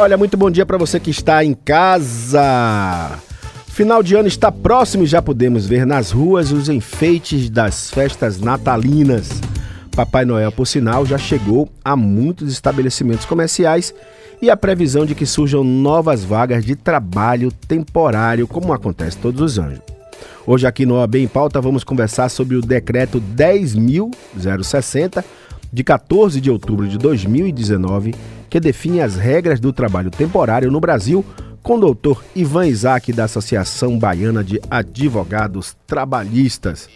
Olha, muito bom dia para você que está em casa. Final de ano está próximo e já podemos ver nas ruas os enfeites das festas natalinas. Papai Noel, por sinal, já chegou a muitos estabelecimentos comerciais e a previsão de que surjam novas vagas de trabalho temporário, como acontece todos os anos. Hoje aqui no OAB em Pauta vamos conversar sobre o decreto 10.060 de 14 de outubro de 2019 que define as regras do trabalho temporário no Brasil, com o doutor Ivan Isaac, da Associação Baiana de Advogados Trabalhistas.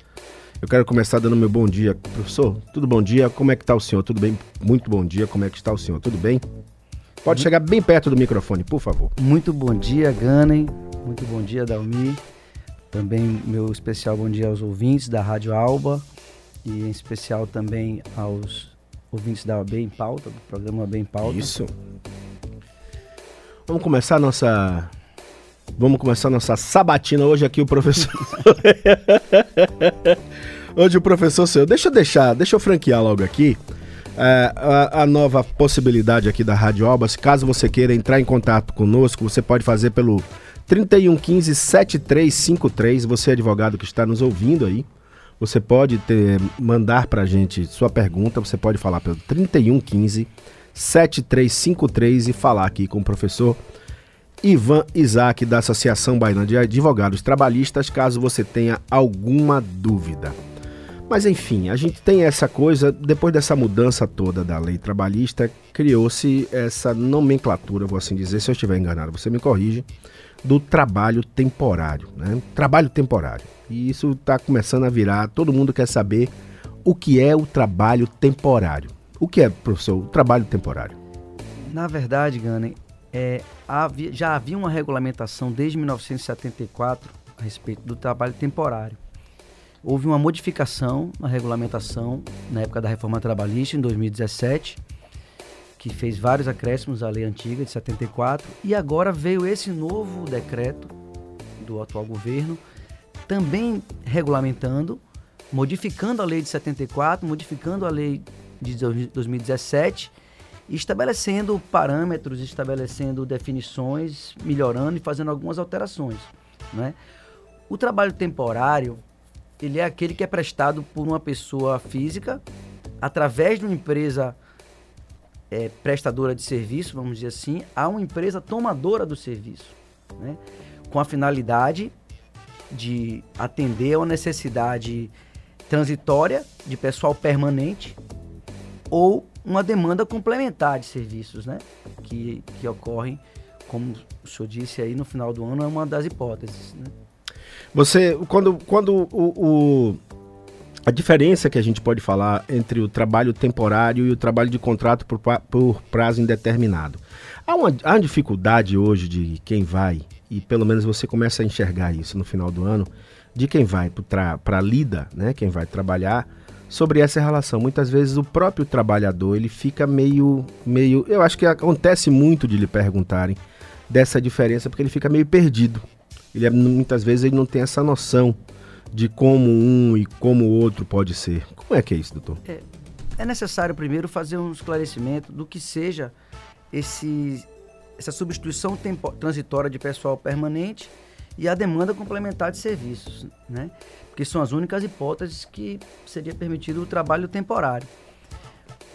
Eu quero começar dando meu bom dia. Professor, tudo bom dia? Como é que está o senhor? Tudo bem? Muito bom dia. Como é que está o senhor? Tudo bem? Pode chegar bem perto do microfone, por favor. Muito bom dia, Ganem. Muito bom dia, Dalmi. Também meu especial bom dia aos ouvintes da Rádio Alba e em especial também aos ouvintes da AB em Pauta, do programa AB em Pauta. Isso. Vamos começar nossa. Vamos começar nossa sabatina hoje aqui o professor. hoje o professor seu. Deixa eu deixar, deixa eu franquear logo aqui. É, a, a, nova possibilidade aqui da Rádio Albas, caso você queira entrar em contato conosco, você pode fazer pelo 3115 7353. Você é advogado que está nos ouvindo aí. Você pode ter, mandar para a gente sua pergunta, você pode falar pelo 3115 7353 e falar aqui com o professor Ivan Isaac, da Associação Baiana de Advogados Trabalhistas, caso você tenha alguma dúvida. Mas enfim, a gente tem essa coisa, depois dessa mudança toda da lei trabalhista, criou-se essa nomenclatura, vou assim dizer, se eu estiver enganado, você me corrige, do trabalho temporário. Né? Trabalho temporário. E isso está começando a virar, todo mundo quer saber o que é o trabalho temporário. O que é, professor, o trabalho temporário? Na verdade, Gane, é, havia, já havia uma regulamentação desde 1974 a respeito do trabalho temporário. Houve uma modificação na regulamentação na época da reforma trabalhista, em 2017, que fez vários acréscimos à lei antiga de 74, e agora veio esse novo decreto do atual governo, também regulamentando, modificando a lei de 74, modificando a lei de 2017 e estabelecendo parâmetros, estabelecendo definições, melhorando e fazendo algumas alterações. Né? O trabalho temporário ele é aquele que é prestado por uma pessoa física através de uma empresa é, prestadora de serviço, vamos dizer assim, a uma empresa tomadora do serviço, né? com a finalidade de atender a uma necessidade transitória de pessoal permanente ou uma demanda complementar de serviços, né? Que, que ocorrem, como o senhor disse aí, no final do ano, é uma das hipóteses, né? Você, quando, quando o, o, a diferença que a gente pode falar entre o trabalho temporário e o trabalho de contrato por, por prazo indeterminado. Há uma, há uma dificuldade hoje de quem vai e pelo menos você começa a enxergar isso no final do ano, de quem vai para a lida, né, quem vai trabalhar, sobre essa relação. Muitas vezes o próprio trabalhador ele fica meio, meio, eu acho que acontece muito de lhe perguntarem dessa diferença porque ele fica meio perdido. Ele é, muitas vezes ele não tem essa noção de como um e como o outro pode ser. Como é que é isso, doutor? É, é necessário primeiro fazer um esclarecimento do que seja esse essa substituição transitória de pessoal permanente e a demanda complementar de serviços, né? Porque são as únicas hipóteses que seria permitido o trabalho temporário.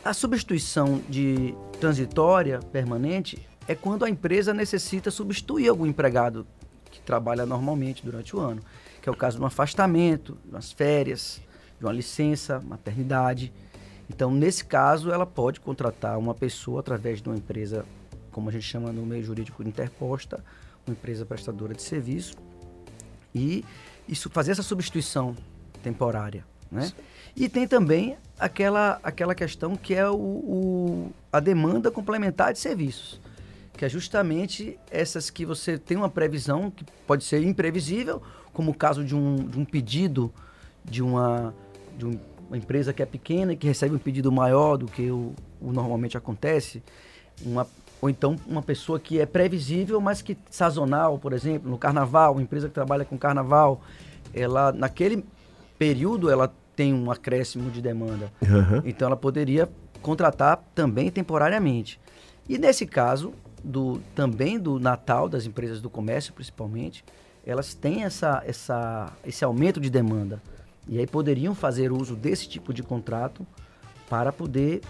A substituição de transitória permanente é quando a empresa necessita substituir algum empregado que trabalha normalmente durante o ano, que é o caso de um afastamento, de umas férias, de uma licença, maternidade. Então, nesse caso, ela pode contratar uma pessoa através de uma empresa como a gente chama no meio jurídico interposta, uma empresa prestadora de serviço, e isso fazer essa substituição temporária. Né? E tem também aquela, aquela questão que é o, o, a demanda complementar de serviços, que é justamente essas que você tem uma previsão que pode ser imprevisível, como o caso de um, de um pedido de uma, de um, uma empresa que é pequena e que recebe um pedido maior do que o, o normalmente acontece, uma, ou então uma pessoa que é previsível, mas que sazonal, por exemplo, no carnaval, uma empresa que trabalha com carnaval, ela naquele período ela tem um acréscimo de demanda. Uhum. Então ela poderia contratar também temporariamente. E nesse caso, do, também do Natal das empresas do comércio, principalmente, elas têm essa, essa, esse aumento de demanda. E aí poderiam fazer uso desse tipo de contrato para poder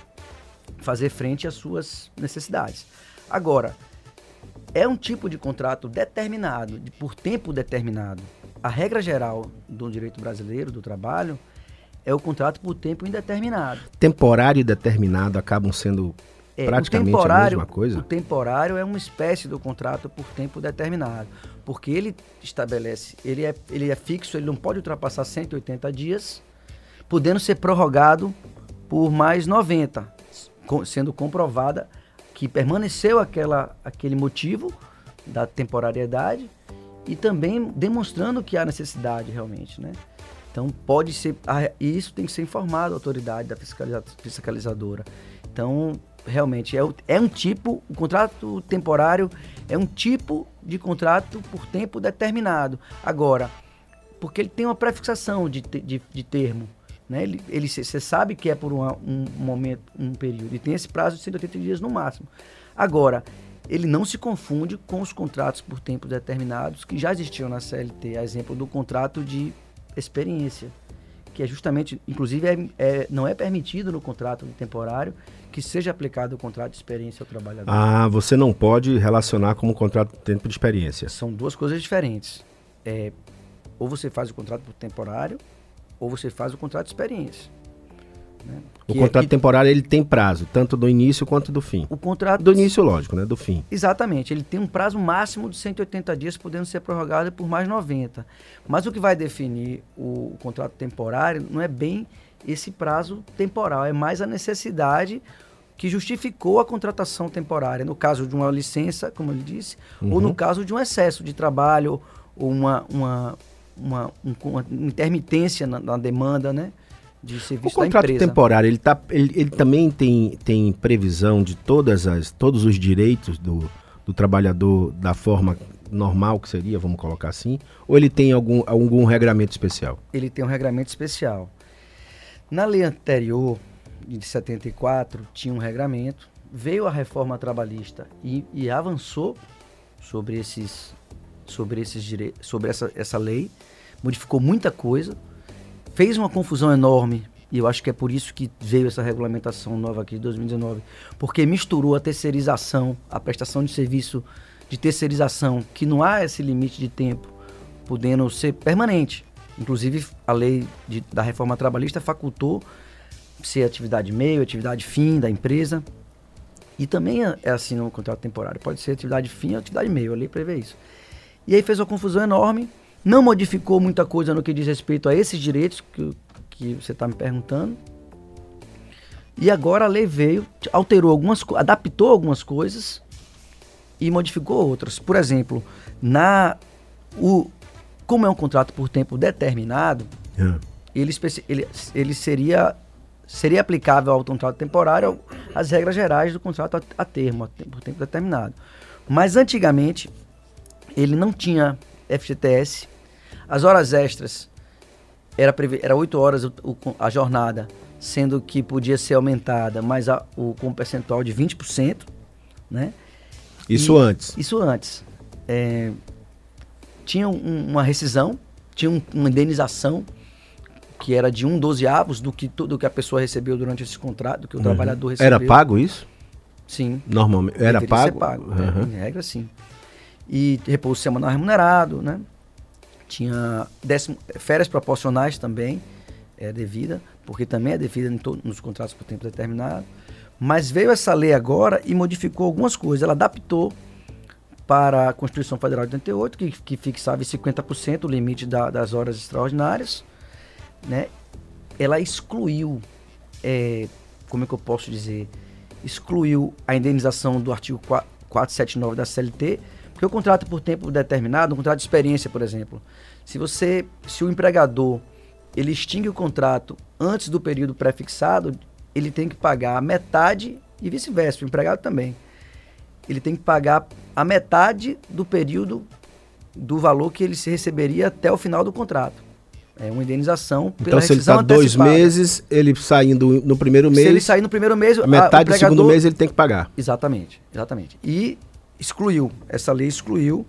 fazer frente às suas necessidades. Agora, é um tipo de contrato determinado, de, por tempo determinado. A regra geral do direito brasileiro do trabalho é o contrato por tempo indeterminado. Temporário e determinado acabam sendo é, praticamente a mesma coisa? O temporário é uma espécie do contrato por tempo determinado, porque ele estabelece, ele é, ele é fixo, ele não pode ultrapassar 180 dias, podendo ser prorrogado por mais 90, sendo comprovada que permaneceu aquela, aquele motivo da temporariedade e também demonstrando que há necessidade realmente, né? Então pode ser, isso tem que ser informado à autoridade da fiscalizadora. Então realmente é, é um tipo, o contrato temporário é um tipo de contrato por tempo determinado. Agora, porque ele tem uma prefixação de, de, de termo, né? Ele, ele você sabe que é por uma, um momento, um período e tem esse prazo de 180 dias no máximo. Agora, ele não se confunde com os contratos por tempo determinados que já existiam na CLT, a exemplo do contrato de experiência, que é justamente, inclusive, é, é, não é permitido no contrato temporário que seja aplicado o contrato de experiência ao trabalhador. Ah, você não pode relacionar como contrato de tempo de experiência. São duas coisas diferentes. É, ou você faz o contrato por temporário, ou você faz o contrato de experiência. Né? O que contrato é, temporário ele tem prazo, tanto do início quanto do fim. O contrato do início, lógico, né? Do fim. Exatamente. Ele tem um prazo máximo de 180 dias, podendo ser prorrogado por mais 90. Mas o que vai definir o, o contrato temporário não é bem esse prazo temporal, é mais a necessidade que justificou a contratação temporária, no caso de uma licença, como ele disse, uhum. ou no caso de um excesso de trabalho, ou uma, uma, uma, uma intermitência na, na demanda, né? De serviço o contrato temporário ele, tá, ele, ele, também tem, tem previsão de todas as, todos os direitos do, do trabalhador da forma normal que seria, vamos colocar assim, ou ele tem algum, algum regramento especial? Ele tem um regramento especial. Na lei anterior, de 74, tinha um regramento, veio a reforma trabalhista e, e avançou sobre esses sobre esses direitos, sobre essa, essa lei, modificou muita coisa, fez uma confusão enorme, e eu acho que é por isso que veio essa regulamentação nova aqui de 2019, porque misturou a terceirização, a prestação de serviço de terceirização, que não há esse limite de tempo, podendo ser permanente. Inclusive, a lei de, da reforma trabalhista facultou ser atividade meio, atividade fim da empresa. E também é, é assim no contrato temporário. Pode ser atividade fim ou atividade meio. A lei prevê isso. E aí fez uma confusão enorme não modificou muita coisa no que diz respeito a esses direitos que, que você está me perguntando. E agora a lei veio, alterou algumas, adaptou algumas coisas e modificou outras. Por exemplo, na o como é um contrato por tempo determinado, é. ele, ele, ele seria seria aplicável ao contrato temporário as regras gerais do contrato a, a termo, a, por tempo determinado. Mas antigamente ele não tinha FGTS, as horas extras era, era 8 horas o, o, a jornada, sendo que podia ser aumentada, mas a, o, com um percentual de 20%. Né? Isso e, antes? Isso antes. É, tinha um, uma rescisão, tinha um, uma indenização que era de um dozeavos do que tudo que a pessoa recebeu durante esse contrato, do que o uhum. trabalhador recebeu. Era pago isso? Sim. Normalmente. Era pago? pago. Uhum. É, em regra, sim. E repouso semanal remunerado, né? Tinha décimo, férias proporcionais também, é devida, porque também é devida nos contratos por tempo determinado. Mas veio essa lei agora e modificou algumas coisas. Ela adaptou para a Constituição Federal de 88, que, que fixava em 50% o limite da, das horas extraordinárias. Né? Ela excluiu, é, como é que eu posso dizer? Excluiu a indenização do artigo 479 da CLT, porque o contrato por tempo determinado, um contrato de experiência, por exemplo, se você, se o empregador ele extingue o contrato antes do período pré-fixado, ele tem que pagar a metade e vice-versa, o empregado também. Ele tem que pagar a metade do período do valor que ele se receberia até o final do contrato. É uma indenização pela Então, se ele está dois meses, ele saindo no primeiro mês. Se ele sair no primeiro mês, a metade a, do segundo mês ele tem que pagar. Exatamente, exatamente. E excluiu, essa lei excluiu,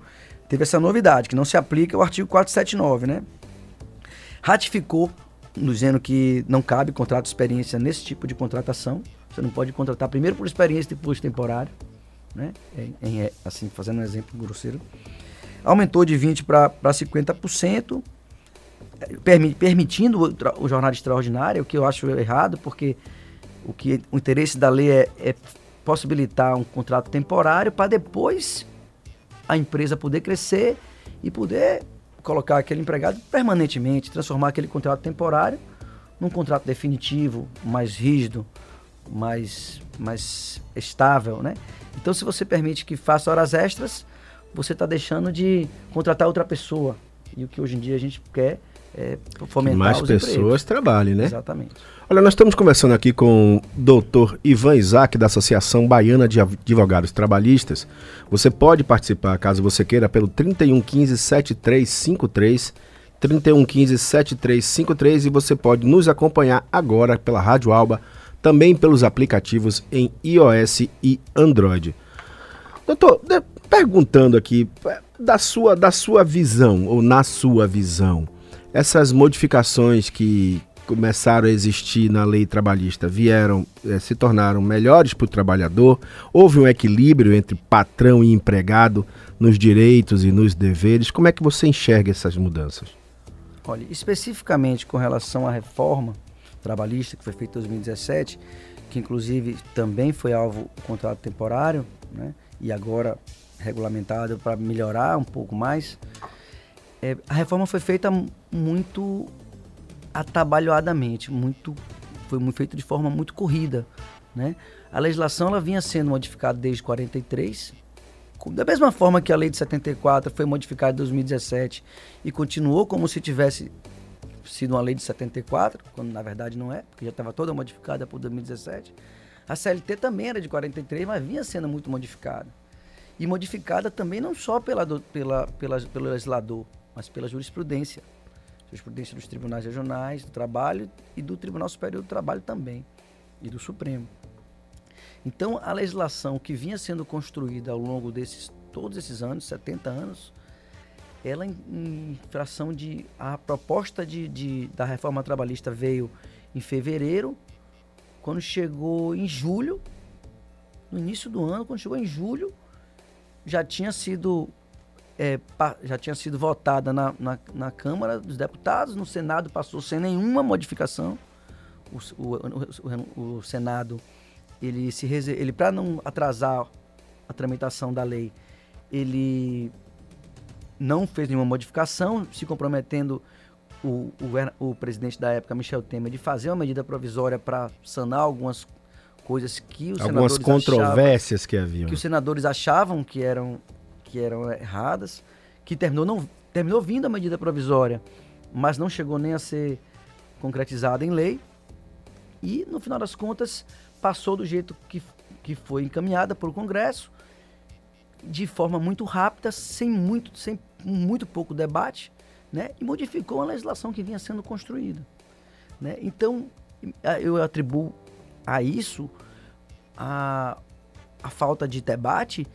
teve essa novidade, que não se aplica o artigo 479, né? Ratificou, dizendo que não cabe contrato de experiência nesse tipo de contratação. Você não pode contratar primeiro por experiência e depois temporário, né? Em, em, assim, fazendo um exemplo grosseiro. Aumentou de 20% para 50%, permitindo o, o jornada extraordinária, o que eu acho errado, porque o que o interesse da lei é, é possibilitar um contrato temporário para depois a empresa poder crescer e poder colocar aquele empregado permanentemente, transformar aquele contrato temporário num contrato definitivo, mais rígido, mais, mais estável, né? Então, se você permite que faça horas extras, você está deixando de contratar outra pessoa. E o que hoje em dia a gente quer é, fomentar que mais pessoas empregos. trabalhem, né? Exatamente. Olha, nós estamos conversando aqui com o doutor Ivan Isaac, da Associação Baiana de Advogados Trabalhistas. Você pode participar, caso você queira, pelo 3115 7353, 3115 7353 e você pode nos acompanhar agora pela Rádio Alba, também pelos aplicativos em iOS e Android. Doutor, perguntando aqui, da sua, da sua visão, ou na sua visão, essas modificações que começaram a existir na lei trabalhista vieram, é, se tornaram melhores para o trabalhador, houve um equilíbrio entre patrão e empregado nos direitos e nos deveres. Como é que você enxerga essas mudanças? Olha, especificamente com relação à reforma trabalhista que foi feita em 2017, que inclusive também foi alvo do contrato temporário, né, e agora regulamentado para melhorar um pouco mais. É, a reforma foi feita muito atabalhoadamente, muito foi feito de forma muito corrida, né? A legislação ela vinha sendo modificada desde 43, da mesma forma que a lei de 74 foi modificada em 2017 e continuou como se tivesse sido uma lei de 74, quando na verdade não é, porque já estava toda modificada por 2017. A CLT também era de 43, mas vinha sendo muito modificada. E modificada também não só pela, pela, pela, pelo legislador, mas pela jurisprudência. Jurisprudência dos tribunais regionais do trabalho e do Tribunal Superior do Trabalho também, e do Supremo. Então, a legislação que vinha sendo construída ao longo desses todos esses anos, 70 anos, ela em, em fração de a proposta de, de, da reforma trabalhista veio em fevereiro, quando chegou em julho, no início do ano, quando chegou em julho, já tinha sido é, já tinha sido votada na, na, na, Câmara dos Deputados, no Senado passou sem nenhuma modificação. O, o, o, o Senado, ele se ele para não atrasar a tramitação da lei, ele não fez nenhuma modificação, se comprometendo o, o, o presidente da época, Michel Temer, de fazer uma medida provisória para sanar algumas coisas que os algumas senadores controvérsias achavam, que haviam que os senadores achavam que eram que eram erradas, que terminou, não, terminou vindo a medida provisória, mas não chegou nem a ser concretizada em lei. E, no final das contas, passou do jeito que, que foi encaminhada pelo Congresso, de forma muito rápida, sem muito, sem muito pouco debate, né? e modificou a legislação que vinha sendo construída. Né? Então, eu atribuo a isso a, a falta de debate,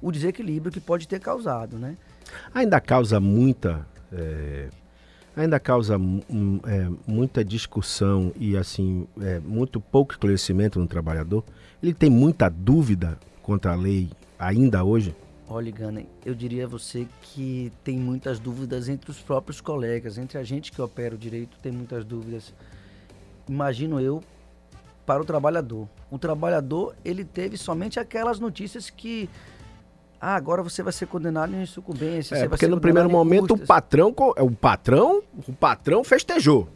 o desequilíbrio que pode ter causado, né? Ainda causa muita, é, ainda causa é, muita discussão e assim é, muito pouco esclarecimento no trabalhador. Ele tem muita dúvida contra a lei ainda hoje. Olha, Gana, eu diria a você que tem muitas dúvidas entre os próprios colegas, entre a gente que opera o direito, tem muitas dúvidas. Imagino eu para o trabalhador. O trabalhador, ele teve somente aquelas notícias que ah, agora você vai ser condenado em sucumbência. É, porque no primeiro momento o patrão, é, o patrão, o patrão festejou.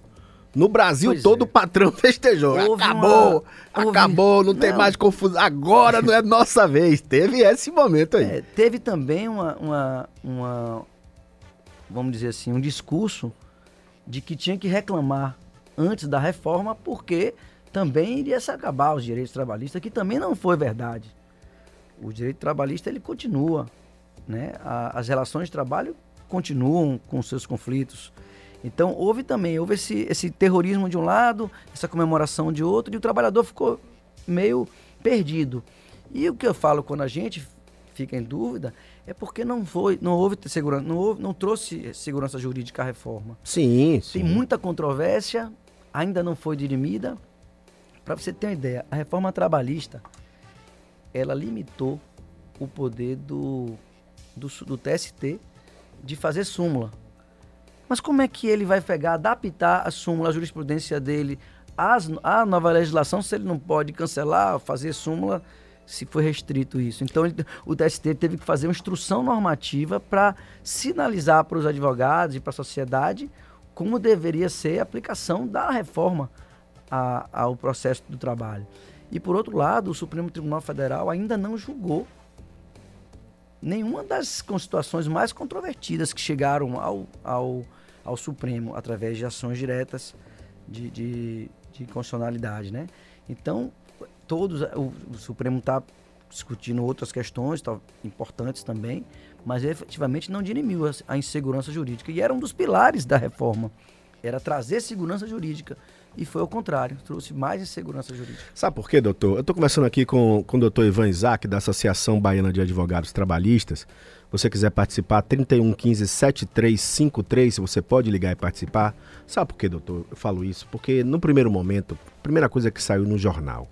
No Brasil pois todo é. o patrão festejou. Houve acabou, uma... acabou, Houve... não tem não. mais confusão. Agora não é nossa vez. Teve esse momento aí. É, teve também uma, uma, uma, vamos dizer assim, um discurso de que tinha que reclamar antes da reforma porque também iria se acabar os direitos trabalhistas, que também não foi verdade o direito trabalhista ele continua, né? A, as relações de trabalho continuam com seus conflitos. Então houve também, houve esse, esse terrorismo de um lado, essa comemoração de outro, e o trabalhador ficou meio perdido. E o que eu falo quando a gente fica em dúvida é porque não foi, não houve segurança, não, houve, não trouxe segurança jurídica à reforma. Sim, sim. Tem muita controvérsia, ainda não foi dirimida. Para você ter uma ideia, a reforma trabalhista ela limitou o poder do, do, do TST de fazer súmula. Mas como é que ele vai pegar, adaptar a súmula, a jurisprudência dele às, à nova legislação, se ele não pode cancelar, fazer súmula, se foi restrito isso? Então ele, o TST teve que fazer uma instrução normativa para sinalizar para os advogados e para a sociedade como deveria ser a aplicação da reforma a, ao processo do trabalho. E por outro lado, o Supremo Tribunal Federal ainda não julgou nenhuma das constituições mais controvertidas que chegaram ao, ao, ao Supremo através de ações diretas de, de, de constitucionalidade, né? Então, todos, o, o Supremo está discutindo outras questões tá, importantes também, mas efetivamente não dirimiu a, a insegurança jurídica. E era um dos pilares da reforma, era trazer segurança jurídica e foi ao contrário, trouxe mais insegurança jurídica. Sabe por quê, doutor? Eu estou conversando aqui com, com o doutor Ivan Isaac, da Associação Baiana de Advogados Trabalhistas. Se você quiser participar, 3115 7353, você pode ligar e participar. Sabe por quê, doutor? Eu falo isso porque no primeiro momento, a primeira coisa que saiu no jornal,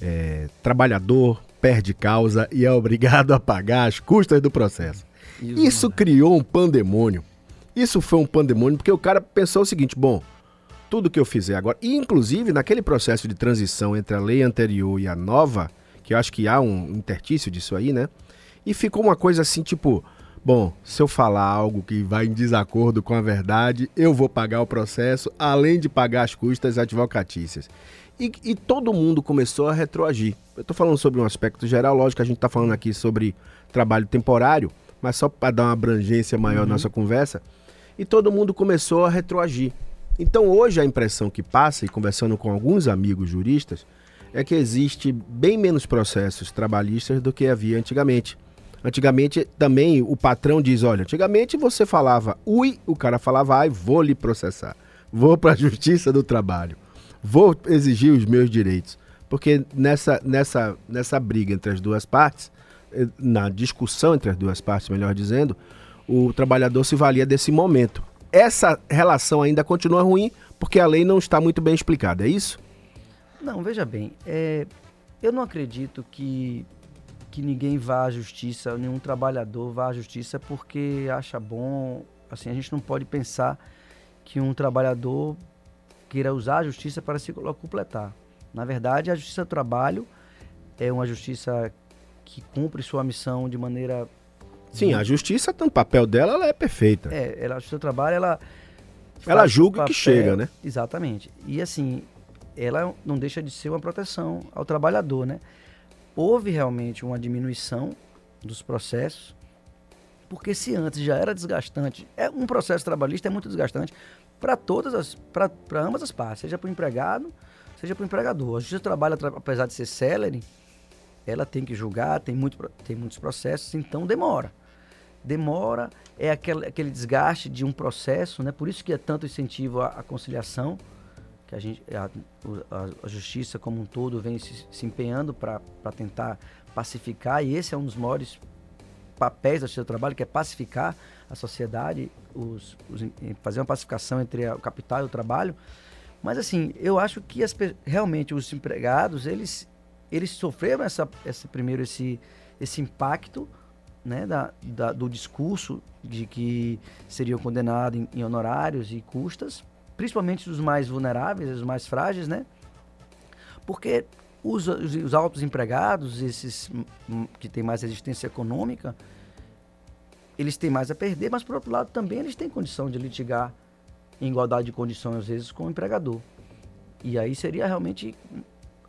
é, trabalhador perde causa e é obrigado a pagar as custas do processo. Isso, isso criou um pandemônio. Isso foi um pandemônio porque o cara pensou o seguinte, bom, tudo que eu fizer agora, e inclusive naquele processo de transição entre a lei anterior e a nova, que eu acho que há um intertício disso aí, né? E ficou uma coisa assim, tipo, bom, se eu falar algo que vai em desacordo com a verdade, eu vou pagar o processo, além de pagar as custas advocatícias. E, e todo mundo começou a retroagir. Eu estou falando sobre um aspecto geral, lógico que a gente está falando aqui sobre trabalho temporário, mas só para dar uma abrangência maior uhum. à nossa conversa. E todo mundo começou a retroagir. Então hoje a impressão que passa, e conversando com alguns amigos juristas, é que existe bem menos processos trabalhistas do que havia antigamente. Antigamente também o patrão diz, olha, antigamente você falava ui, o cara falava ai, vou lhe processar. Vou para a justiça do trabalho. Vou exigir os meus direitos. Porque nessa, nessa, nessa briga entre as duas partes, eh, na discussão entre as duas partes, melhor dizendo, o trabalhador se valia desse momento essa relação ainda continua ruim porque a lei não está muito bem explicada, é isso? Não, veja bem, é, eu não acredito que, que ninguém vá à justiça, nenhum trabalhador vá à justiça porque acha bom. Assim, a gente não pode pensar que um trabalhador queira usar a justiça para se completar. Na verdade, a justiça do trabalho é uma justiça que cumpre sua missão de maneira Sim, a justiça, no papel dela, ela é perfeita. É, ela, o seu trabalho, ela. Ela julga papel, que chega, né? Exatamente. E assim, ela não deixa de ser uma proteção ao trabalhador, né? Houve realmente uma diminuição dos processos, porque se antes já era desgastante, é um processo trabalhista é muito desgastante para todas as, para ambas as partes, seja para o empregado, seja para o empregador. A justiça do trabalho, apesar de ser célere, ela tem que julgar, tem, muito, tem muitos processos, então demora demora, é aquele, aquele desgaste de um processo, né? Por isso que é tanto incentivo à, à conciliação, que a, gente, a, a, a, justiça como um todo vem se, se empenhando para tentar pacificar, e esse é um dos maiores papéis do trabalho, que é pacificar a sociedade, os, os, fazer uma pacificação entre o capital e o trabalho. Mas assim, eu acho que as, realmente os empregados, eles, eles sofreram essa, esse, primeiro esse, esse impacto, né, da, da, do discurso de que seriam condenados em, em, honorários e custas, principalmente os mais vulneráveis, os mais frágeis, né? Porque os, os, os altos empregados, esses que têm mais resistência econômica, eles têm mais a perder, mas por outro lado também eles têm condição de litigar em igualdade de condições, às vezes, com o empregador. E aí seria realmente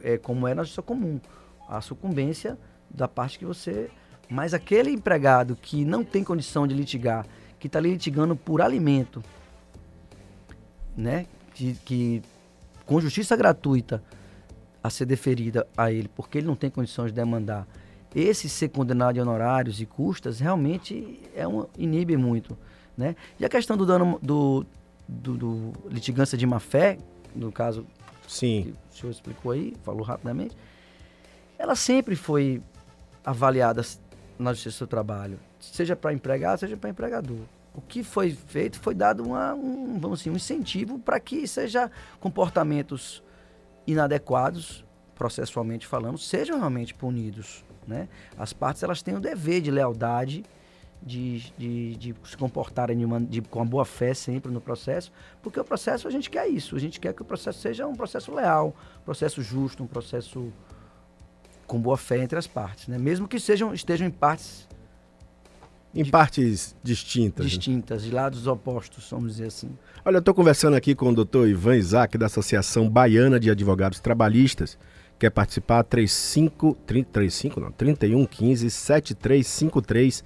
é, como é na justiça comum, a sucumbência da parte que você mas aquele empregado que não tem condição de litigar, que está litigando por alimento, né? Que, que com justiça gratuita a ser deferida a ele, porque ele não tem condições de demandar, esse ser condenado de honorários e custas realmente é um, inibe muito, né? E a questão do dano do, do, do litigância de má fé, no caso Sim. que o senhor explicou aí, falou rapidamente, ela sempre foi avaliada na Justiça do Trabalho, seja para empregado, seja para empregador. O que foi feito foi dado uma, um, vamos assim, um incentivo para que seja comportamentos inadequados, processualmente falando, sejam realmente punidos. Né? As partes elas têm o dever de lealdade, de, de, de se comportarem de uma, de, com uma boa fé sempre no processo, porque o processo a gente quer isso, a gente quer que o processo seja um processo leal, um processo justo, um processo com boa fé entre as partes, né? mesmo que sejam, estejam em partes em de, partes distintas. Né? Distintas, de lados opostos, vamos dizer assim. Olha, eu estou conversando aqui com o doutor Ivan Isaac, da Associação Baiana de Advogados Trabalhistas. Quer participar? 35, 30, 35 não, 3115 7353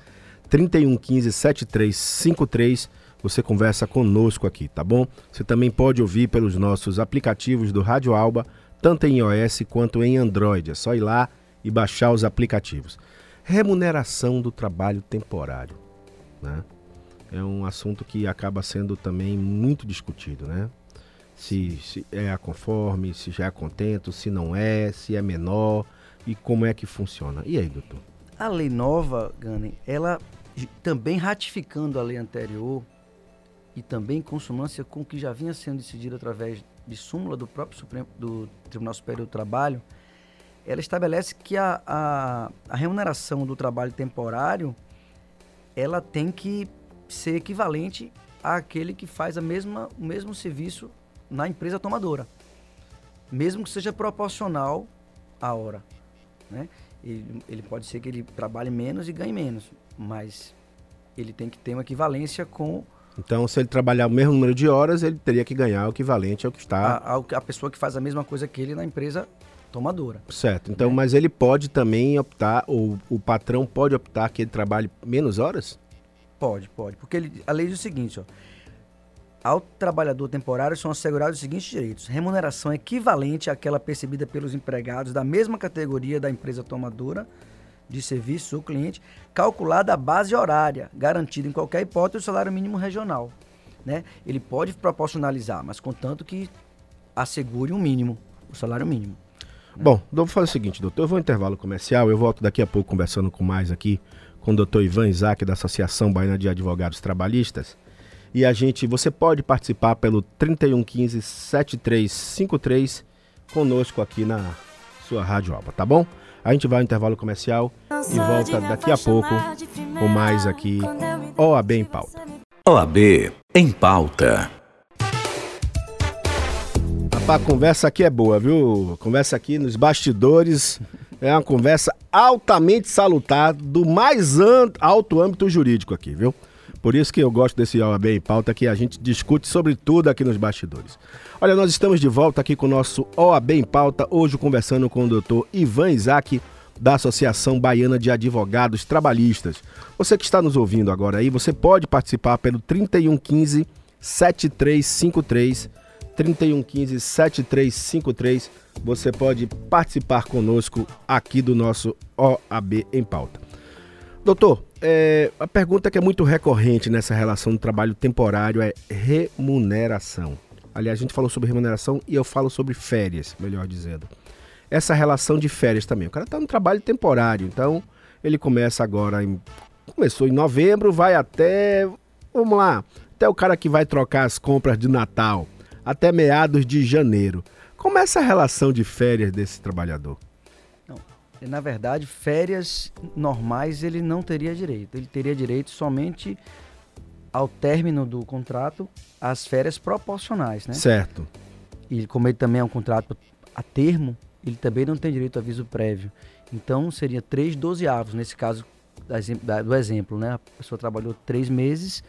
3115 7353. Você conversa conosco aqui, tá bom? Você também pode ouvir pelos nossos aplicativos do Rádio Alba, tanto em iOS quanto em Android. É só ir lá e baixar os aplicativos. Remuneração do trabalho temporário. Né? É um assunto que acaba sendo também muito discutido, né? Se, se é a conforme, se já é contento, se não é, se é menor e como é que funciona. E aí, doutor? A lei nova, Gane, ela também ratificando a lei anterior e também em consonância com o que já vinha sendo decidido através de súmula do próprio Supremo, do Tribunal Superior do Trabalho, ela estabelece que a, a, a remuneração do trabalho temporário ela tem que ser equivalente àquele que faz a mesma, o mesmo serviço na empresa tomadora, mesmo que seja proporcional à hora. Né? Ele, ele pode ser que ele trabalhe menos e ganhe menos, mas ele tem que ter uma equivalência com então, se ele trabalhar o mesmo número de horas, ele teria que ganhar o equivalente ao que está. A, a, pessoa que faz a mesma coisa que ele na empresa tomadora. Certo. Então, né? mas ele pode também optar, ou o patrão pode optar que ele trabalhe menos horas? Pode, pode. Porque ele, a lei diz o seguinte, ó. Ao trabalhador temporário são assegurados os seguintes direitos: remuneração equivalente àquela percebida pelos empregados da mesma categoria da empresa tomadora de serviços ou cliente, calculada a base horária, garantida em qualquer hipótese o salário mínimo regional. Né? Ele pode proporcionalizar, mas contanto que assegure um mínimo, o salário mínimo. Né? Bom, vou fazer o seguinte, doutor, eu vou intervalo comercial, eu volto daqui a pouco conversando com mais aqui com o doutor Ivan Isaac, da Associação Baiana de Advogados Trabalhistas. E a gente, você pode participar pelo 3115 7353 conosco aqui na sua Rádio Alba, tá bom? A gente vai ao intervalo comercial e volta daqui a pouco com mais aqui OAB em pauta. OAB em pauta. Rapaz, a conversa aqui é boa, viu? Conversa aqui nos bastidores é uma conversa altamente salutar do mais alto âmbito jurídico aqui, viu? Por isso que eu gosto desse OAB em pauta, que a gente discute sobre tudo aqui nos bastidores. Olha, nós estamos de volta aqui com o nosso OAB em pauta, hoje conversando com o doutor Ivan Isaac, da Associação Baiana de Advogados Trabalhistas. Você que está nos ouvindo agora aí, você pode participar pelo 3115 7353 3115 7353. Você pode participar conosco aqui do nosso OAB em pauta. Doutor, é, a pergunta que é muito recorrente nessa relação do trabalho temporário é remuneração. Aliás, a gente falou sobre remuneração e eu falo sobre férias, melhor dizendo. Essa relação de férias também. O cara está no trabalho temporário, então ele começa agora em. Começou em novembro, vai até. Vamos lá, até o cara que vai trocar as compras de Natal, até meados de janeiro. Como é essa relação de férias desse trabalhador? Na verdade, férias normais ele não teria direito. Ele teria direito somente ao término do contrato às férias proporcionais, né? Certo. E como ele também é um contrato a termo, ele também não tem direito a aviso prévio. Então seria três dozeavos, nesse caso do exemplo, né? A pessoa trabalhou três meses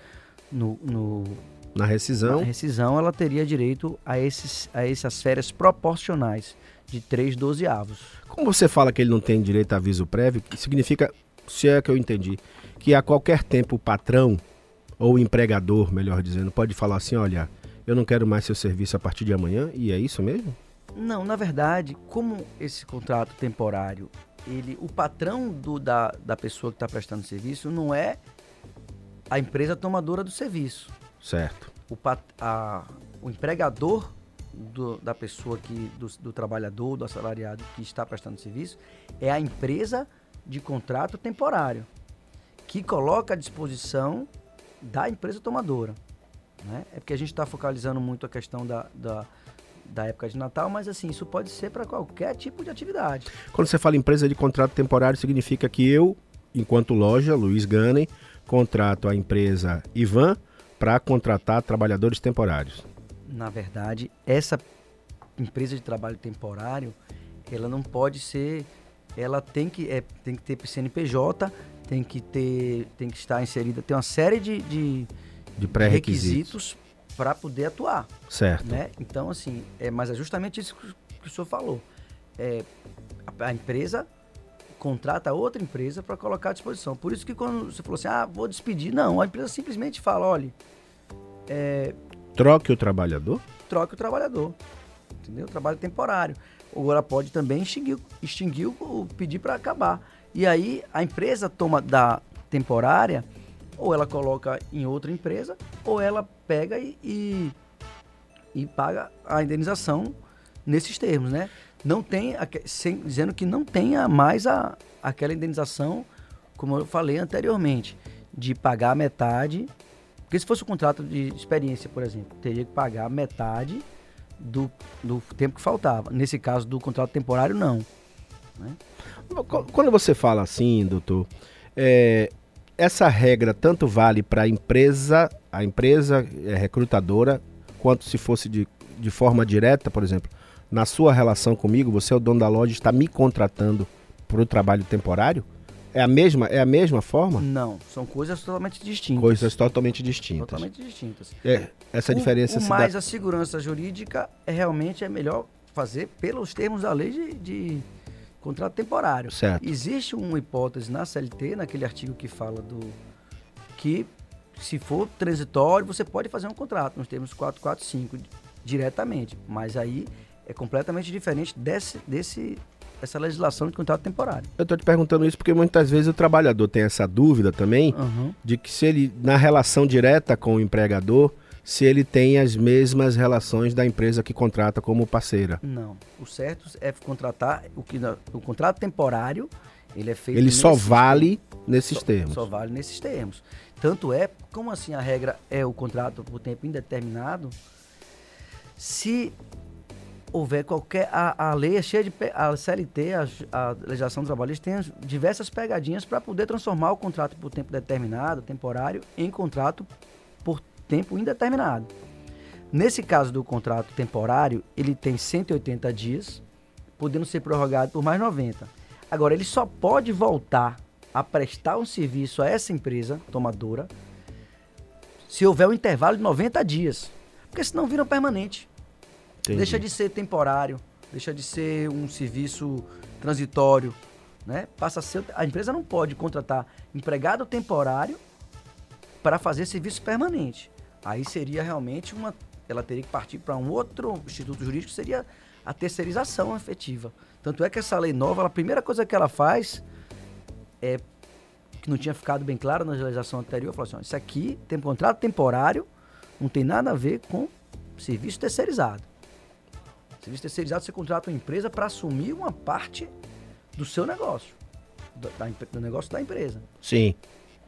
no, no na rescisão. Na rescisão, ela teria direito a, esses, a essas férias proporcionais de três dozeavos. Como você fala que ele não tem direito a aviso prévio, significa, se é que eu entendi, que a qualquer tempo o patrão ou o empregador, melhor dizendo, pode falar assim, olha, eu não quero mais seu serviço a partir de amanhã, e é isso mesmo? Não, na verdade, como esse contrato temporário, ele, o patrão do, da, da pessoa que está prestando serviço não é a empresa tomadora do serviço. Certo. O, pat, a, o empregador do, da pessoa que do, do, trabalhador, do assalariado que está prestando serviço, é a empresa de contrato temporário, que coloca à disposição da empresa tomadora. Né? É porque a gente está focalizando muito a questão da, da, da, época de Natal, mas assim, isso pode ser para qualquer tipo de atividade. Quando você fala empresa de contrato temporário, significa que eu, enquanto loja, Luiz Ganem, contrato a empresa Ivan para contratar trabalhadores temporários. Na verdade, essa empresa de trabalho temporário, ela não pode ser, ela tem que, é, tem que ter CNPJ, tem que ter, tem que estar inserida, tem uma série de, de, de pré-requisitos para poder atuar. Certo. Né? Então, assim, é, mas é justamente isso que o senhor falou. É, a, a empresa contrata outra empresa para colocar à disposição. Por isso que quando você falou assim, ah, vou despedir, não, a empresa simplesmente fala, olha, é, troque o trabalhador? Troque o trabalhador, entendeu? Trabalho temporário. Ou ela pode também extinguir, extinguir o pedir para acabar. E aí a empresa toma da temporária, ou ela coloca em outra empresa, ou ela pega e, e, e paga a indenização nesses termos, né? Não tem, sem, dizendo que não tenha mais a, aquela indenização, como eu falei anteriormente, de pagar metade. Porque se fosse um contrato de experiência, por exemplo, teria que pagar metade do, do tempo que faltava. Nesse caso do contrato temporário, não. Né? Quando você fala assim, doutor, é, essa regra tanto vale para a empresa, a empresa é, recrutadora, quanto se fosse de, de forma direta, por exemplo, na sua relação comigo, você é o dono da loja, está me contratando para o trabalho temporário? É a mesma, é a mesma forma? Não, são coisas totalmente distintas. Coisas totalmente distintas. Totalmente distintas. É, essa o, diferença o mais dá... a segurança jurídica é realmente é melhor fazer pelos termos da lei de, de contrato temporário. Certo. Existe uma hipótese na CLT, naquele artigo que fala do que se for transitório, você pode fazer um contrato nos termos 445 diretamente, mas aí é completamente diferente desse, desse, dessa legislação de contrato temporário. Eu estou te perguntando isso porque muitas vezes o trabalhador tem essa dúvida também uhum. de que se ele, na relação direta com o empregador, se ele tem as mesmas relações da empresa que contrata como parceira. Não. O certo é contratar o que o contrato temporário ele é feito. Ele só vale nesses só, termos. Só vale nesses termos. Tanto é, como assim a regra é o contrato por tempo indeterminado, se houver qualquer. A, a lei é cheia de. A CLT, a, a legislação trabalhista, tem diversas pegadinhas para poder transformar o contrato por tempo determinado, temporário, em contrato por tempo indeterminado. Nesse caso do contrato temporário, ele tem 180 dias, podendo ser prorrogado por mais 90. Agora, ele só pode voltar a prestar um serviço a essa empresa tomadora se houver um intervalo de 90 dias. Porque senão vira permanente. Entendi. Deixa de ser temporário, deixa de ser um serviço transitório, né? Passa a ser a empresa não pode contratar empregado temporário para fazer serviço permanente. Aí seria realmente uma ela teria que partir para um outro instituto jurídico, seria a terceirização efetiva. Tanto é que essa lei nova, a primeira coisa que ela faz é que não tinha ficado bem claro na legislação anterior, falou assim, ó, isso aqui tem um contrato temporário, não tem nada a ver com serviço terceirizado. Serviço terceirizado, você contrata uma empresa para assumir uma parte do seu negócio, do, da, do negócio da empresa. Sim.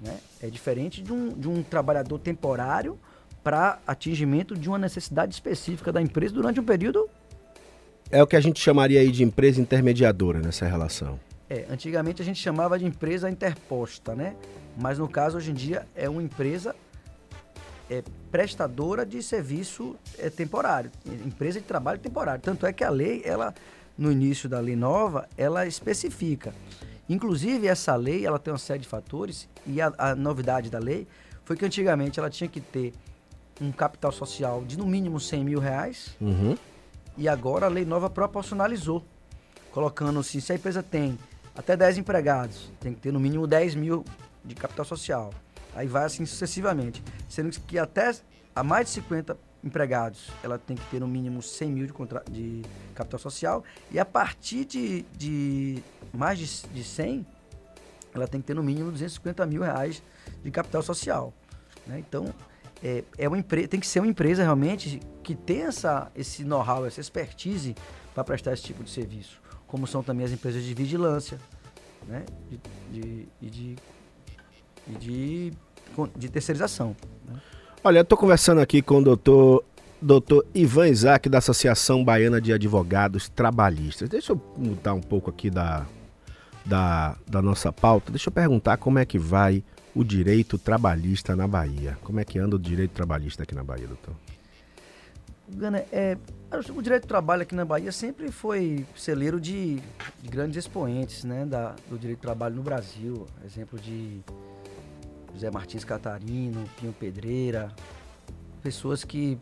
Né? É diferente de um, de um trabalhador temporário para atingimento de uma necessidade específica da empresa durante um período. É o que a gente chamaria aí de empresa intermediadora nessa relação. É, antigamente a gente chamava de empresa interposta, né? Mas no caso hoje em dia é uma empresa é, prestadora de serviço é, temporário, empresa de trabalho temporário. Tanto é que a lei, ela no início da lei nova, ela especifica. Inclusive essa lei, ela tem uma série de fatores e a, a novidade da lei foi que antigamente ela tinha que ter um capital social de no mínimo 100 mil reais uhum. e agora a lei nova proporcionalizou, colocando assim, se a empresa tem até 10 empregados, tem que ter no mínimo 10 mil de capital social. Aí vai assim sucessivamente. Sendo que até a mais de 50 empregados, ela tem que ter no mínimo 100 mil de, contra... de capital social. E a partir de, de mais de, de 100, ela tem que ter no mínimo 250 mil reais de capital social. Né? Então, é, é uma tem que ser uma empresa realmente que tenha essa, esse know-how, essa expertise para prestar esse tipo de serviço. Como são também as empresas de vigilância, né? de, de, de, de, de, de terceirização. Né? Olha, eu estou conversando aqui com o doutor, doutor Ivan Isaac, da Associação Baiana de Advogados Trabalhistas. Deixa eu mudar um pouco aqui da, da, da nossa pauta. Deixa eu perguntar como é que vai o direito trabalhista na Bahia. Como é que anda o direito trabalhista aqui na Bahia, doutor? Gana, é, o direito do trabalho aqui na Bahia sempre foi celeiro de, de grandes expoentes né, da, do direito do trabalho no Brasil. Exemplo de José Martins Catarino, Pinho Pedreira, pessoas que.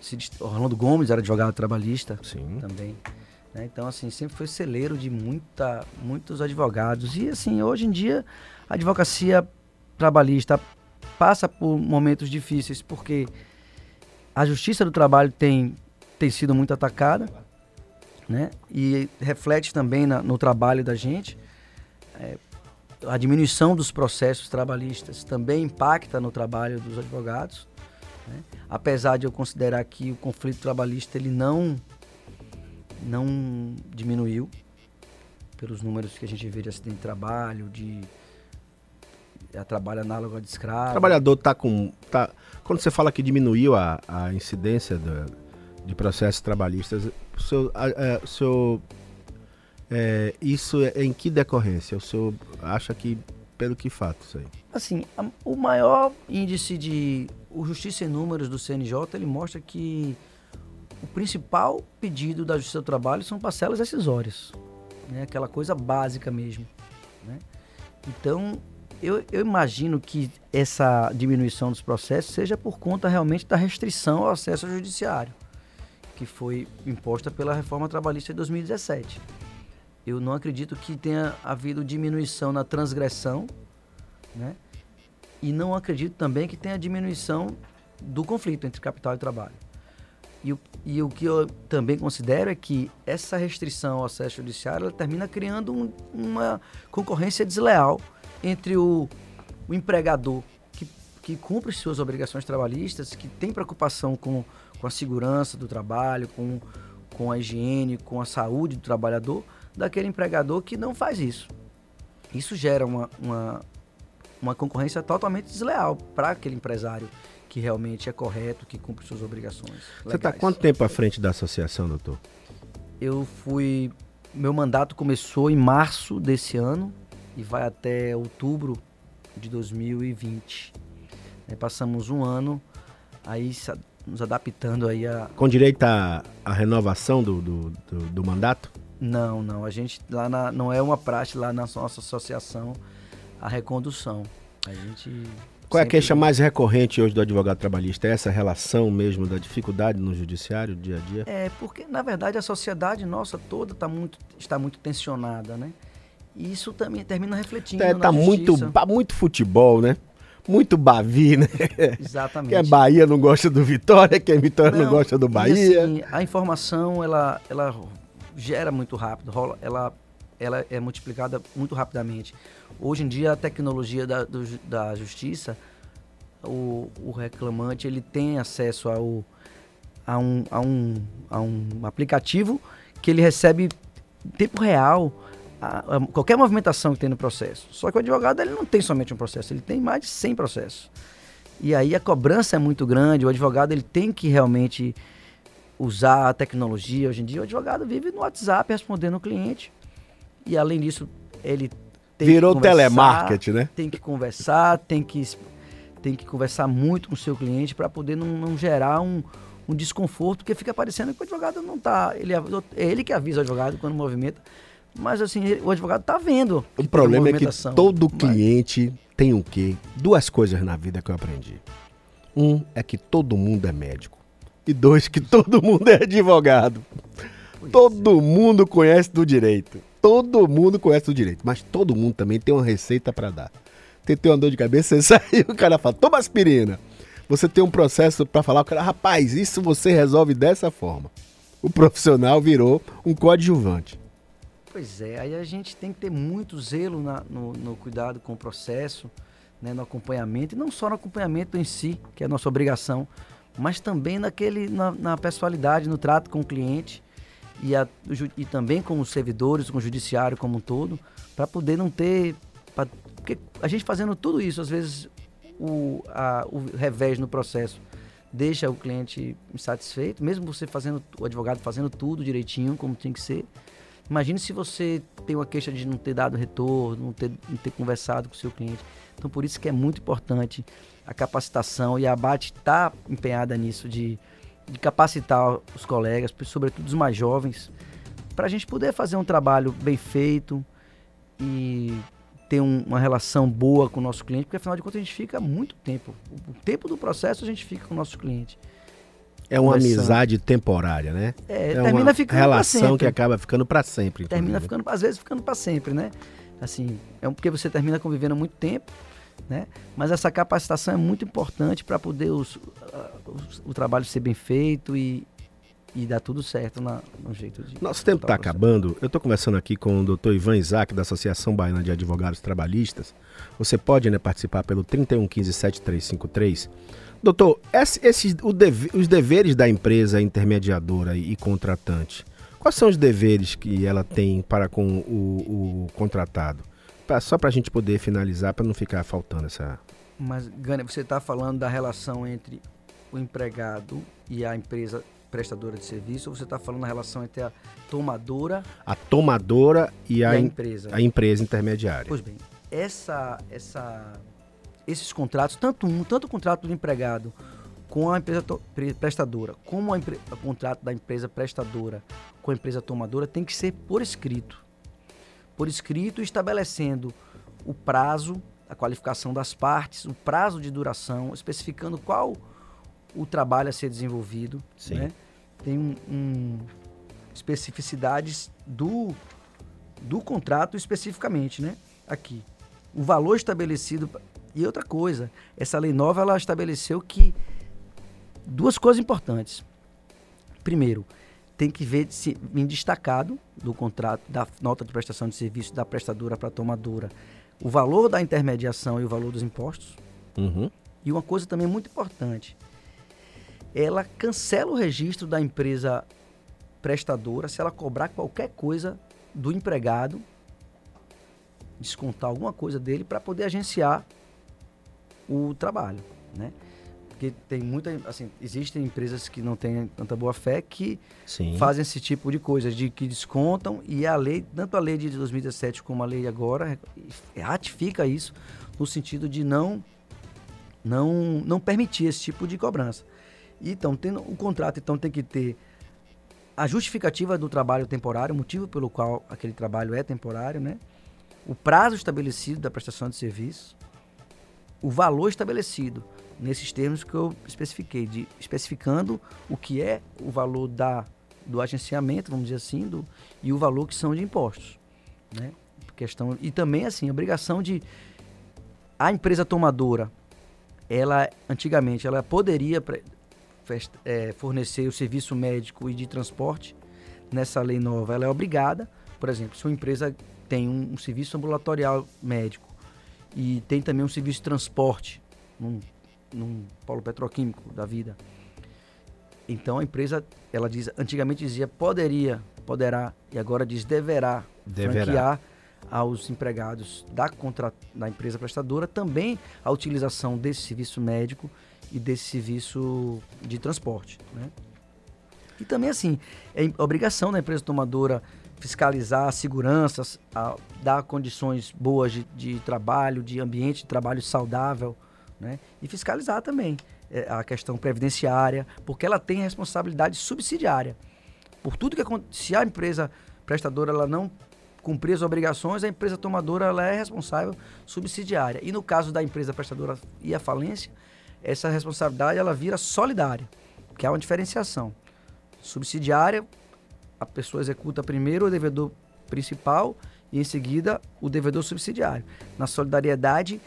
Se, Orlando Gomes era advogado trabalhista Sim. também. Né? Então, assim, sempre foi celeiro de muita, muitos advogados. E, assim, hoje em dia, a advocacia trabalhista passa por momentos difíceis, porque a justiça do trabalho tem, tem sido muito atacada, né? E reflete também na, no trabalho da gente. É, a diminuição dos processos trabalhistas também impacta no trabalho dos advogados. Né? Apesar de eu considerar que o conflito trabalhista ele não, não diminuiu pelos números que a gente vê de acidente de trabalho, de é trabalho análogo de escravo. O trabalhador está com. Tá, quando você fala que diminuiu a, a incidência do, de processos trabalhistas, seu, a, a, o seu, é, isso é em que decorrência? O senhor acha que pelo que fato isso aí? Assim, a, o maior índice de o Justiça em Números do CNJ, ele mostra que o principal pedido da Justiça do Trabalho são parcelas decisórias, né? Aquela coisa básica mesmo, né? Então, eu, eu, imagino que essa diminuição dos processos seja por conta realmente da restrição ao acesso ao judiciário, que foi imposta pela reforma trabalhista de 2017. Eu não acredito que tenha havido diminuição na transgressão, né? E não acredito também que tenha diminuição do conflito entre capital e trabalho. E, e o que eu também considero é que essa restrição ao acesso judiciário termina criando um, uma concorrência desleal entre o, o empregador que, que cumpre suas obrigações trabalhistas, que tem preocupação com, com a segurança do trabalho, com, com a higiene, com a saúde do trabalhador, daquele empregador que não faz isso. Isso gera uma, uma, uma concorrência totalmente desleal para aquele empresário que realmente é correto, que cumpre suas obrigações. Você está quanto tempo à frente da associação, doutor? Eu fui. Meu mandato começou em março desse ano, e vai até outubro de 2020. É, passamos um ano aí nos adaptando aí a... Com direito à, à renovação do, do, do, do, mandato? Não, não. A gente lá na, não é uma praxe lá na nossa associação a recondução. A gente qual é a queixa mais recorrente hoje do advogado trabalhista? É essa relação mesmo da dificuldade no judiciário, dia a dia? É, porque na verdade a sociedade nossa toda tá muito, está muito tensionada, né? E isso também termina refletindo. É, tá muito, muito futebol, né? Muito Bavi, né? Exatamente. Quem é Bahia não gosta do Vitória, quem é Vitória não, não gosta do Bahia. E assim, a informação, ela, ela gera muito rápido, rola, ela, ela é multiplicada muito rapidamente. Hoje em dia, a tecnologia da, do, da justiça, o, o reclamante, ele tem acesso ao, a, um, a, um, a um aplicativo que ele recebe em tempo real a, a, qualquer movimentação que tem no processo. Só que o advogado ele não tem somente um processo, ele tem mais de 100 processos. E aí a cobrança é muito grande, o advogado ele tem que realmente usar a tecnologia. Hoje em dia o advogado vive no WhatsApp respondendo o cliente. E além disso, ele tem Virou que telemarketing, né? Tem que conversar, tem que, tem que conversar muito com o seu cliente para poder não, não gerar um, um desconforto, porque fica parecendo que o advogado não está. Ele, é ele que avisa o advogado quando movimenta. Mas assim, o advogado tá vendo. O problema é que todo cliente mas... tem o quê? Duas coisas na vida que eu aprendi. Um é que todo mundo é médico. E dois, que todo mundo é advogado. Pois todo é. mundo conhece do direito. Todo mundo conhece do direito. Mas todo mundo também tem uma receita para dar. Tem, tem uma dor de cabeça, você sai e o cara fala, toma aspirina. Você tem um processo para falar, o cara, rapaz, isso você resolve dessa forma. O profissional virou um coadjuvante. Pois é, aí a gente tem que ter muito zelo na, no, no, cuidado com o processo, né, no acompanhamento, e não só no acompanhamento em si, que é a nossa obrigação, mas também naquele, na, na pessoalidade, no trato com o cliente. e, a, e também com os servidores, com o judiciário como um todo, para poder não ter. Pra, porque a gente fazendo tudo isso, às vezes o, a, o revés no processo deixa o cliente insatisfeito, mesmo você fazendo, o advogado fazendo tudo direitinho, como tem que ser. Imagine se você tem uma queixa de não ter dado retorno, não ter, não ter conversado com o seu cliente. Então, por isso que é muito importante a capacitação e a ABAT está empenhada nisso, de, de capacitar os colegas, sobretudo os mais jovens, para a gente poder fazer um trabalho bem feito e ter um, uma relação boa com o nosso cliente, porque afinal de contas a gente fica muito tempo. O tempo do processo a gente fica com o nosso cliente. É uma amizade temporária, né? É, é termina uma ficando relação que acaba ficando para sempre. Termina ficando, às vezes, ficando para sempre, né? Assim, é porque você termina convivendo muito tempo, né? Mas essa capacitação é muito importante para poder os, uh, os, o trabalho ser bem feito e, e dar tudo certo na, no jeito de. Nosso tempo está acabando. Eu estou conversando aqui com o doutor Ivan Isaac, da Associação Baiana de Advogados Trabalhistas. Você pode né, participar pelo 3115 7353. Doutor, esses, deve, os deveres da empresa intermediadora e, e contratante, quais são os deveres que ela tem para com o, o contratado? Pra, só para a gente poder finalizar, para não ficar faltando essa. Mas, Gânia, você está falando da relação entre o empregado e a empresa prestadora de serviço, ou você está falando na relação entre a tomadora... A tomadora e, e a, a, empresa. A empresa intermediária. Pois bem, essa, essa, esses contratos, tanto um, tanto o contrato do empregado com a empresa prestadora, como o contrato da empresa prestadora com a empresa tomadora, tem que ser por escrito. Por escrito, estabelecendo o prazo, a qualificação das partes, o prazo de duração, especificando qual o trabalho a ser desenvolvido. Né? Tem um, um, especificidades do, do contrato especificamente, né? Aqui. O valor estabelecido. E outra coisa, essa lei nova ela estabeleceu que duas coisas importantes. Primeiro, tem que ver se em destacado do contrato, da nota de prestação de serviço da prestadora para a tomadora, o valor da intermediação e o valor dos impostos. Uhum. E uma coisa também muito importante, ela cancela o registro da empresa prestadora se ela cobrar qualquer coisa do empregado, descontar alguma coisa dele para poder agenciar o trabalho, né? Porque tem muita, assim, existem empresas que não têm tanta boa fé que Sim. fazem esse tipo de coisa, de que descontam e a lei, tanto a lei de 2017 como a lei agora ratifica isso no sentido de não não não permitir esse tipo de cobrança. Então, tendo o contrato então tem que ter a justificativa do trabalho temporário, o motivo pelo qual aquele trabalho é temporário, né? O prazo estabelecido da prestação de serviço, o valor estabelecido nesses termos que eu especifiquei, de especificando o que é o valor da do agenciamento, vamos dizer assim, do, e o valor que são de impostos, né? Questão e também assim, a obrigação de a empresa tomadora, ela antigamente ela poderia é, fornecer o serviço médico e de transporte nessa lei nova, ela é obrigada, por exemplo, se uma empresa tem um, um serviço ambulatorial médico e tem também um serviço de transporte num, num polo petroquímico da vida, então a empresa, ela diz, antigamente dizia poderia, poderá, e agora diz deverá, deverá. franquear aos empregados da, contra, da empresa prestadora também a utilização desse serviço médico e desse serviço de transporte. Né? E também, assim, é obrigação da empresa tomadora fiscalizar a segurança, a, dar condições boas de, de, trabalho, de ambiente de trabalho saudável, né? E fiscalizar também é, a questão previdenciária, porque ela tem responsabilidade subsidiária. Por tudo que acontece, se a empresa prestadora ela não cumprir as obrigações, a empresa tomadora ela é responsável subsidiária. E no caso da empresa prestadora e a falência, essa responsabilidade ela vira solidária, que é uma diferenciação. Subsidiária, a pessoa executa primeiro o devedor principal e em seguida o devedor subsidiário. Na solidariedade,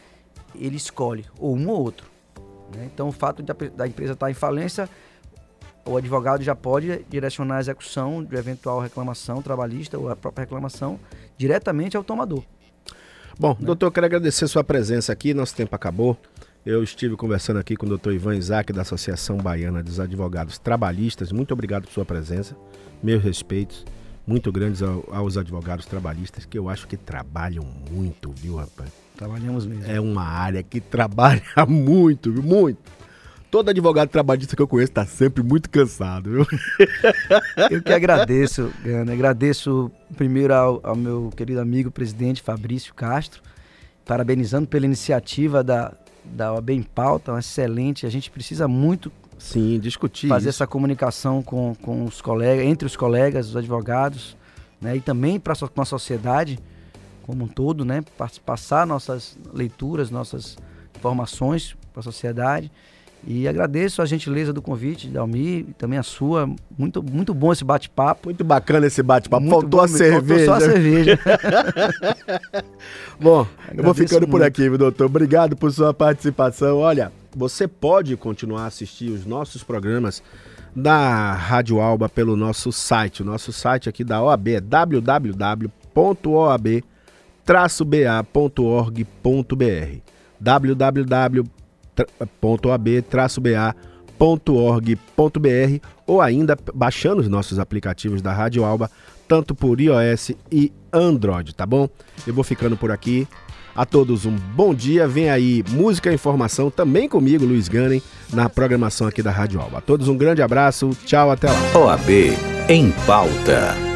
ele escolhe ou um ou outro. Né? Então, o fato de a, da empresa estar em falência, o advogado já pode direcionar a execução de eventual reclamação trabalhista ou a própria reclamação diretamente ao tomador. Bom, né? doutor, eu quero agradecer sua presença aqui, nosso tempo acabou. Eu estive conversando aqui com o doutor Ivan Isaac, da Associação Baiana dos Advogados Trabalhistas. Muito obrigado por sua presença. Meus respeitos muito grandes aos advogados trabalhistas, que eu acho que trabalham muito, viu, rapaz? Trabalhamos mesmo. É uma área que trabalha muito, viu? Muito. Todo advogado trabalhista que eu conheço está sempre muito cansado, viu? Eu que agradeço, Gana. Agradeço primeiro ao, ao meu querido amigo presidente Fabrício Castro, parabenizando pela iniciativa da, da OAB em pauta, excelente. A gente precisa muito Sim, discutir fazer isso. essa comunicação com, com os colegas, entre os colegas, os advogados, né? E também para com a sociedade como um todo, né? Passar nossas leituras, nossas informações para a sociedade. E agradeço a gentileza do convite, Dalmi, e também a sua. Muito, muito bom esse bate-papo. Muito bacana esse bate-papo. Faltou a cerveja. Faltou só a cerveja. bom, agradeço eu vou ficando muito. por aqui, meu doutor. Obrigado por sua participação. Olha, você pode continuar a assistir os nossos programas da Rádio Alba pelo nosso site. O nosso site aqui da OAB é www.oab-ba.org.br www www.ab-ba.org.br ou ainda baixando os nossos aplicativos da Rádio Alba, tanto por iOS e Android, tá bom? Eu vou ficando por aqui. A todos um bom dia. Vem aí música e informação também comigo, Luiz Ganem, na programação aqui da Rádio Alba. A todos um grande abraço. Tchau, até lá. OAB em pauta.